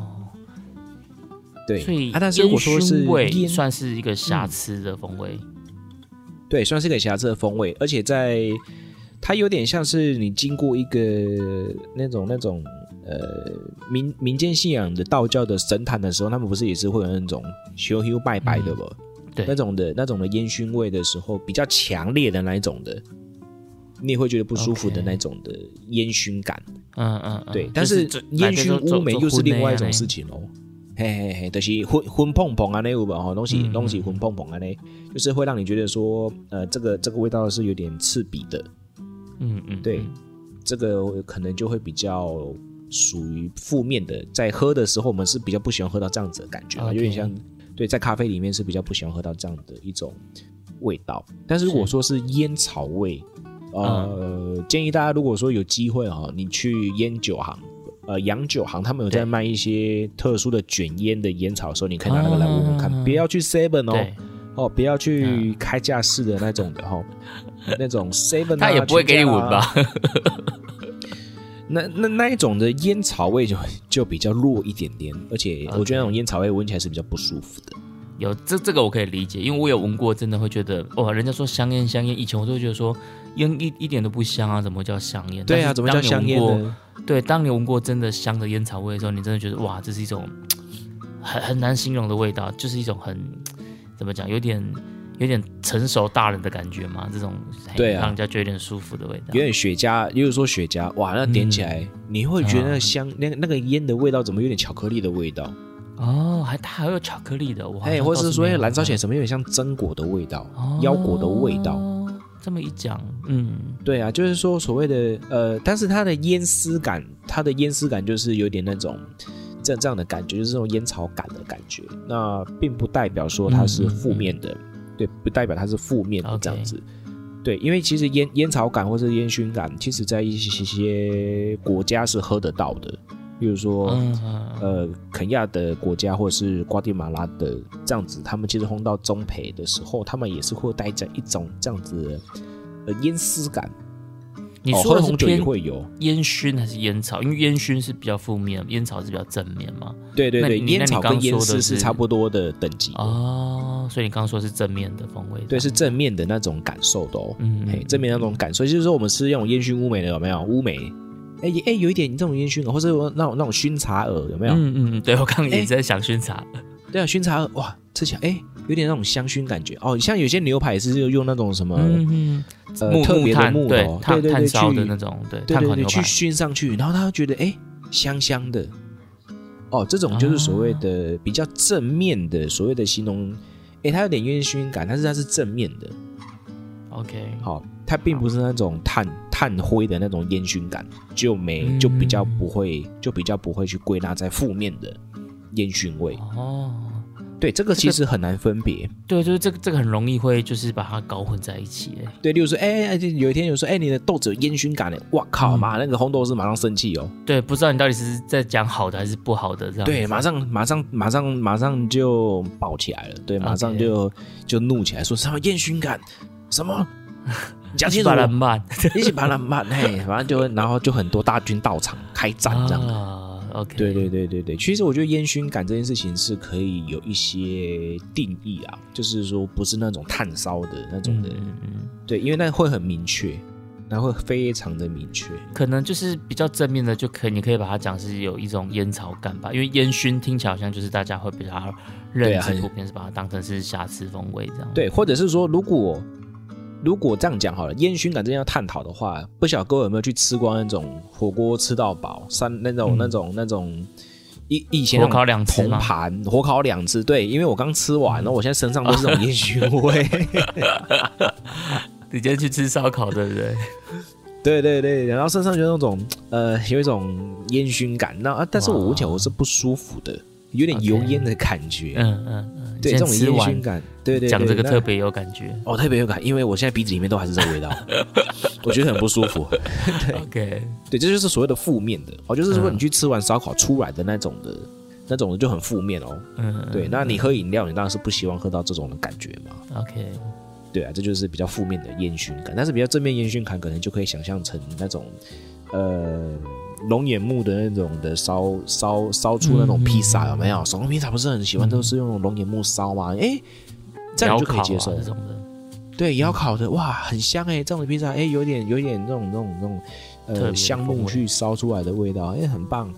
对，所以啊，但是如果说是算是一个瑕疵的风味。对，算是一个瑕疵的风味，而且在它有点像是你经过一个那种那种呃民民间信仰的道教的神坛的时候，他们不是也是会有那种修修拜拜的不？对。那种的那种的烟熏味的时候，比较强烈的那一种的，你也会觉得不舒服的那种的烟熏感。嗯嗯，嗯。对，但是烟熏乌梅又是另外一种事情。情哦。嘿嘿嘿，就是昏昏碰碰啊那有吧哈，东西嗯东西嗯。昏碰碰啊那，就是会让你觉得说，呃，这个这个味道是有点刺鼻的，嗯嗯，对嗯。这个可能就会比较属于负面的。在喝的时候，我们是比较不喜欢喝到这样子的感觉有点像对，在咖啡里面是比较不喜欢喝到这样的一种味道。但是如果说是烟草味，呃，建议大家如果说有机会哈、你去烟酒行。呃，洋酒行他们有在对卖一些特殊的卷烟的烟草的时候，你可以拿那个来闻闻看，啊不要去 Seven 哦，对，哦，不要去开架式的那种的哈、那种 Seven 啊他也不会给你闻？吧？那那那一种的烟草味就 就比较弱一点点，而且我觉得那种烟草味闻起来是比较不舒服的。有这这个我可以理解，因为我有闻过，真的会觉得哇，人家说香烟香烟，以前我都会觉得说烟一一点都不香啊，怎么会叫香烟？对啊，怎么叫香烟？对，当你闻过真的香的烟草味的时候，你真的觉得哇，这是一种 很很难形容的味道，就是一种很 怎么讲，有点有点成熟大人的感觉嘛，这种对啊让人家觉得有点舒服的味道有。点雪茄，也就是说雪茄，哇，那点起来、你会觉得那个香，那个那个烟的味道怎么有点巧克力的味道？哦，还它还有巧克力的，哇！哎，或者是说燃烧起来什么有点像榛果的味道、哦腰果的味道？这么一讲，嗯，对啊，就是说所谓的呃，但是它的烟丝感，它的烟丝感就是有点那种这这样的感觉，就是这种烟草感的感觉。那并不代表说它是负面的，对，不代表它是负面的这样子。对，因为其实烟烟草感或是烟熏感，其实在一些些国家是喝得到的。比如说、嗯嗯呃肯亚的国家或者是瓜地马拉的这样子，他们其实烘到中培的时候，他们也是会带着一种这样子的呃烟丝感。你说的红酒也会有，烟熏还是烟草？因为烟熏是比较负面，烟草是比较正面嘛。对对对，烟草跟烟丝是差不多的等级的哦，所以你刚刚说是正面的风味，对，是正面的那种感受的哦。嗯嘿，正面那种感受，就是说我们吃那种烟熏乌梅的有没有？乌梅，哎哎，有一点这种烟熏耳，或者那种那种熏茶耳有没有？嗯嗯嗯，对我刚刚也哎在想熏茶，对啊，熏茶耳哇，吃起来哎有点那种香薰感觉哦。像有些牛排是用那种什么、嗯嗯，呃木特别的木头，炭对对对，炭烧的那种，对对对对，去熏上去，然后他会觉得哎香香的。哦，这种就是所谓啊的比较正面的所谓的形容，哎，它有点烟熏感，但是它是正面的。OK，好、它并不是那种炭炭灰的那种烟熏感，就没嗯就比较不会，就比较不会去归纳在负面的烟熏味。哦，对，这个其实很难分别。对，就是这个这个很容易会就是把它搞混在一起，哎，对，例如说，哎、有一天有说，哎、你的豆子有烟熏感的，哇靠，嗯，那个红豆是马上生气哦。对，不知道你到底是在讲好的还是不好的这样，对，马上马上马上马上就爆起来了，对，马上就就怒起来，说什么烟熏感，什么，你讲清楚。把，它慢。一起把它慢，嘿，反正就会然后就很多大军到场开战这样。啊，OK，对对对对对，其实我觉得烟熏感这件事情是可以有一些定义啊，就是说不是那种炭烧的那种的，嗯对，因为那会很明确，那会非常的明确。可能就是比较正面的，就可以你可以把它讲是有一种烟草感吧，因为烟熏听起来好像就是大家会比较认知，啊很普遍是把它当成是瑕疵风味这样。对，或者是说，如果如果这样讲好了，烟熏感真要探讨的话，不晓得各位有没有去吃过那种火锅吃到饱，三那种、嗯那种那种。以以前火烤两次铜吗盘火烤两只，对，因为我刚吃完，然后我现在身上都是那种烟熏味，你今天去吃烧烤对不对？对对对，然后身上就那种呃有一种烟熏感，那啊，但是我闻起来我是不舒服的，有点油烟的感觉，嗯嗯嗯，对，这种烟熏感，对对讲这个特别有感觉。哦特别有感，因为我现在鼻子里面都还是这个味道，我觉得很不舒服。OK，对，这就是所谓的负面的。哦，就是说嗯。你去吃完烧烤出来的那种的，那种的就很负面哦。嗯，对，那你喝饮料，你当然是不希望喝到这种的感觉嘛。OK，对啊，这就是比较负面的烟熏感，但是比较正面烟熏感，可能就可以想象成那种呃龙眼木的那种的烧烧烧出那种披萨，有没有？手工披萨不是很喜欢都是用龙眼木烧吗？哎，这样就可以接受这种的。对，窑烤的哇，很香哎、这种的披萨哎、有点有点那种那种那种呃香木去烧出来的味道，哎、很棒。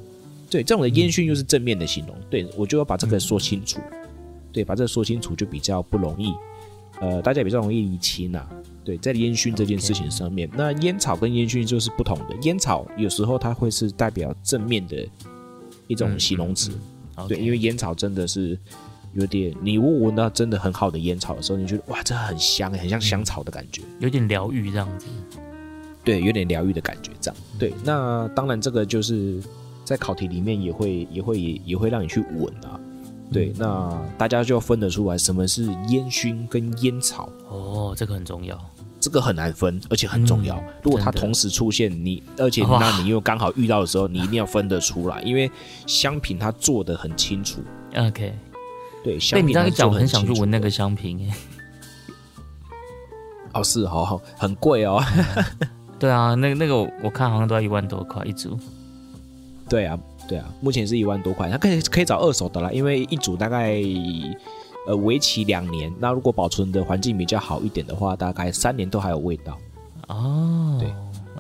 对，这种的烟熏就是正面的形容，对我就要把这个说清楚，对，把这个说清楚就比较不容易，呃，大家比较容易理清啊。对，在烟熏这件事情上面那烟草跟烟熏就是不同的。烟草有时候它会是代表正面的一种嗯形容词，嗯对，因为烟草真的是有点，你如果闻到真的很好的烟草的时候，你觉得哇，这很香，很像香草的感觉，有点疗愈这样子。对，有点疗愈的感觉，这样。对，那当然这个就是在考题里面也会也会也也会让你去闻啊。对，那大家就要分得出来什么是烟熏跟烟草，哦，这个很重要。这个很难分，而且很重要。嗯如果它同时出现，你而且那你又刚好遇到的时候，你一定要分得出来，因为香品它做的很清楚。OK，对，香品它你这样一讲，我很想去闻那个香瓶哎。哦，是好好很贵哦。对啊，那个那个我我看好像都要一万多块一组。对啊，对啊，目前是一万多块，它可以可以找二手的啦，因为一组大概呃为期两年，那如果保存的环境比较好一点的话，大概三年都还有味道。哦，对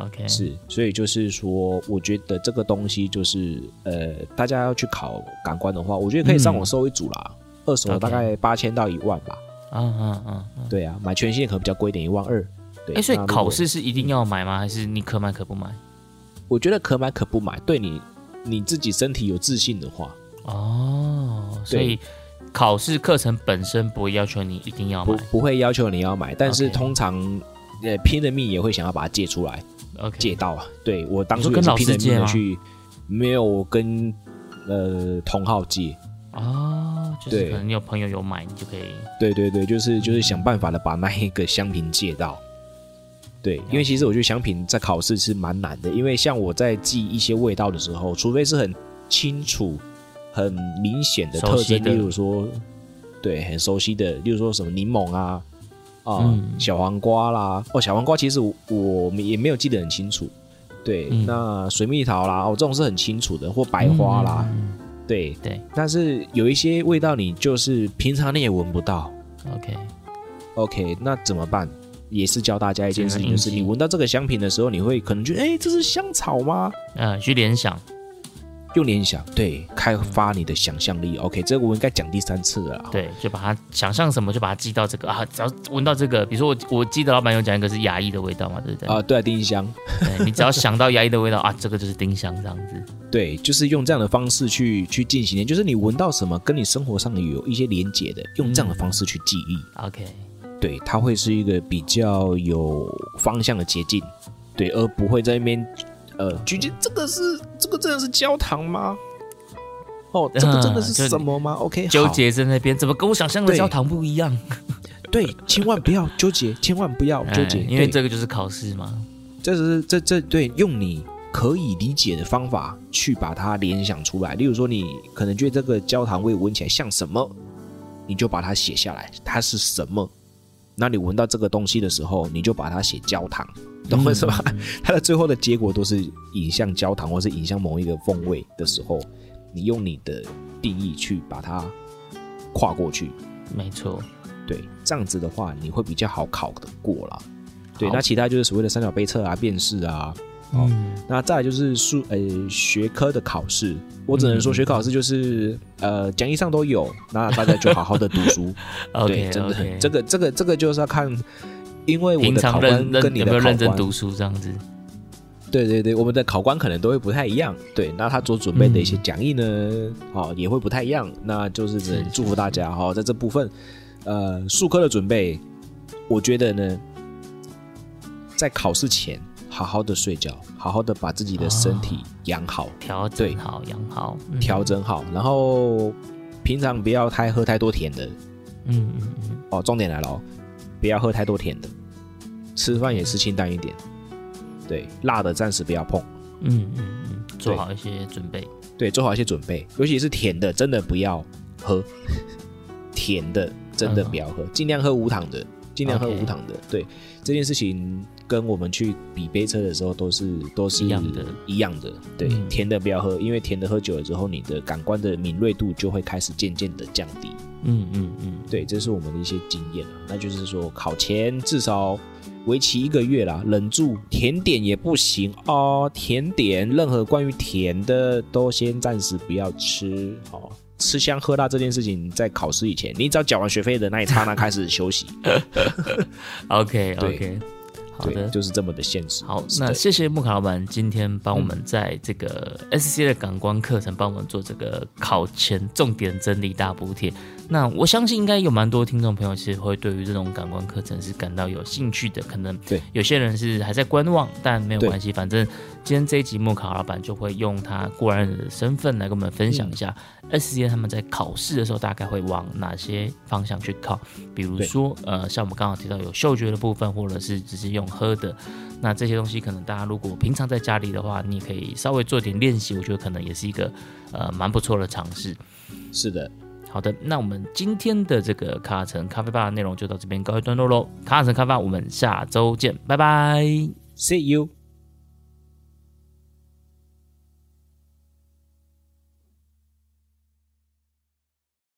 ，OK，是，所以就是说，我觉得这个东西就是呃，大家要去考感官的话，我觉得可以上网搜一组啦，二手大概八千到一万吧。嗯嗯嗯嗯。对啊，买全新的可能比较贵一点，一万二。对，哎，所以考试是一定要买吗？还是你可买可不买？我觉得可买可不买，对你你自己身体有自信的话，哦，所以考试课程本身不会要求你一定要买。不会要求你要买，但是通常呃拼了命也会想要把它借出来，OK，借到啊。对我当你说跟老初也是拼了师借吗命的去，没有跟呃同号借。哦，就是可能你有朋友有买，你就可以。对对对，就是就是想办法的把那一个香瓶借到。对，因为其实我觉得香品在考试是蛮难的，因为像我在记一些味道的时候，除非是很清楚、很明显的特征，例如说，对，很熟悉的，例如说什么柠檬啊，啊、嗯小黄瓜啦，哦，小黄瓜其实我我们也没有记得很清楚。对，嗯那水蜜桃啦，哦，这种是很清楚的，或白花啦，嗯对。对但是有一些味道你就是平常你也闻不到。，OK，OK，那怎么办？也是教大家一件事情，就是你闻到这个香品的时候，你会可能觉得，哎，这是香草吗？嗯，去联想，用联想，对，开发你的想象力。OK，这个我应该讲第三次了。对，就把它想象什么，就把它记到这个啊，只要闻到这个，比如说我我记得老板有讲一个是牙医的味道嘛，对不对？啊、对啊，丁香，对你只要想到牙医的味道啊，这个就是丁香这样子。对，就是用这样的方式去去进行，就是你闻到什么跟你生活上有一些连结的，用这样的方式去记忆，OK，对，它会是一个比较有方向的捷径，对，而不会在那边呃，觉得这个是这个真的是焦糖吗？哦，这个真的是什么吗？OK，纠结在那边，怎么跟我想象的焦糖不一样？对，千万不要纠结，千万不要纠结，哎因为这个就是考试嘛。这是这这对用你可以理解的方法去把它联想出来。例如说，你可能觉得这个焦糖味闻起来像什么，你就把它写下来，它是什么。那你闻到这个东西的时候，你就把它写焦糖，懂我意思吧？它的最后的结果都是引向焦糖，或是引向某一个风味的时候，你用你的定义去把它跨过去。没错，对，这样子的话，你会比较好考得过啦。对，那其他就是所谓的三角杯测啊、辨识啊，哦嗯，那再来就是数呃学科的考试，我只能说嗯学考试就是呃讲义上都有，那大家就好好的读书。对真的这个这个这个就是要看，因为我的考官跟你的考官，认真读书这样子？对对对，我们的考官可能都会不太一样。对，那他所准备的一些讲义呢，哦也会不太一样。那就是只能祝福大家哈、哦，在这部分，呃，数科的准备，我觉得呢，在考试前好好的睡觉，好好的把自己的身体养好。调对整好，养好，嗯调，整好，然后平常不要太喝太多甜的嗯嗯嗯，哦。重点来了哦，不要喝太多甜的，吃饭也吃清淡一点。对，辣的暂时不要碰。嗯嗯嗯，做好一些准备。对，做好一些准备，尤其是甜的，真的不要喝。甜的真的不要喝，尽量喝无糖的，尽量喝无糖的。对这件事情，跟我们去比杯车的时候都是都是一样的一样的。对，嗯甜的不要喝，因为甜的喝久了之后，你的感官的敏锐度就会开始渐渐的降低。嗯嗯嗯，对，这是我们的一些经验啊。那就是说，考前至少为期一个月啦，忍住甜点也不行哦。甜点，任何关于甜的都先暂时不要吃哦。吃香喝辣这件事情，在考试以前，你只要缴完学费的那一刹那开始休息。OK OK，好对，的。就是这么的现实。好，那谢谢木卡老板今天帮我们在这个 SC 的感官课程帮我们做这个考前重点整理大补贴。那我相信应该有蛮多听众朋友其实会对于这种感官课程是感到有兴趣的，可能对有些人是还在观望，但没有关系，反正今天这一集木考老板就会用他过来人的身份来跟我们分享一下嗯 SC 他们在考试的时候大概会往哪些方向去考，比如说呃像我们刚刚提到有嗅觉的部分，或者是只是用喝的。那这些东西可能大家如果平常在家里的话，你也可以稍微做点练习，我觉得可能也是一个呃蛮不错的尝试。是的，好的，那我们今天的这个卡城咖啡吧的内容就到这边告一段落喽。卡城咖啡吧，我们下周见，拜拜。See you。